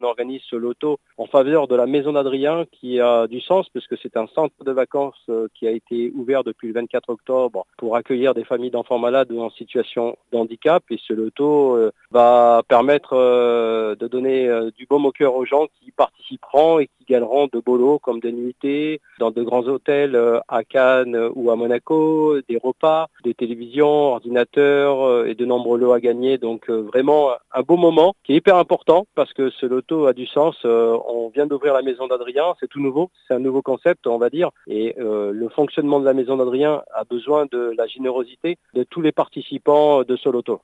on organise ce loto en faveur de la Maison d'Adrien qui a du sens puisque c'est un centre de vacances euh, qui a été ouvert depuis le 24 octobre pour accueillir des familles d'enfants malades ou en situation de handicap. Et ce loto euh, va permettre euh, de donner du baume au cœur aux gens qui participeront et qui de lots comme des nuitées dans de grands hôtels à Cannes ou à Monaco, des repas, des télévisions, ordinateurs et de nombreux lots à gagner. Donc vraiment un beau moment qui est hyper important parce que ce loto a du sens. Euh, on vient d'ouvrir la maison d'Adrien, c'est tout nouveau, c'est un nouveau concept, on va dire, et euh, le fonctionnement de la maison d'Adrien a besoin de la générosité de tous les participants de ce loto.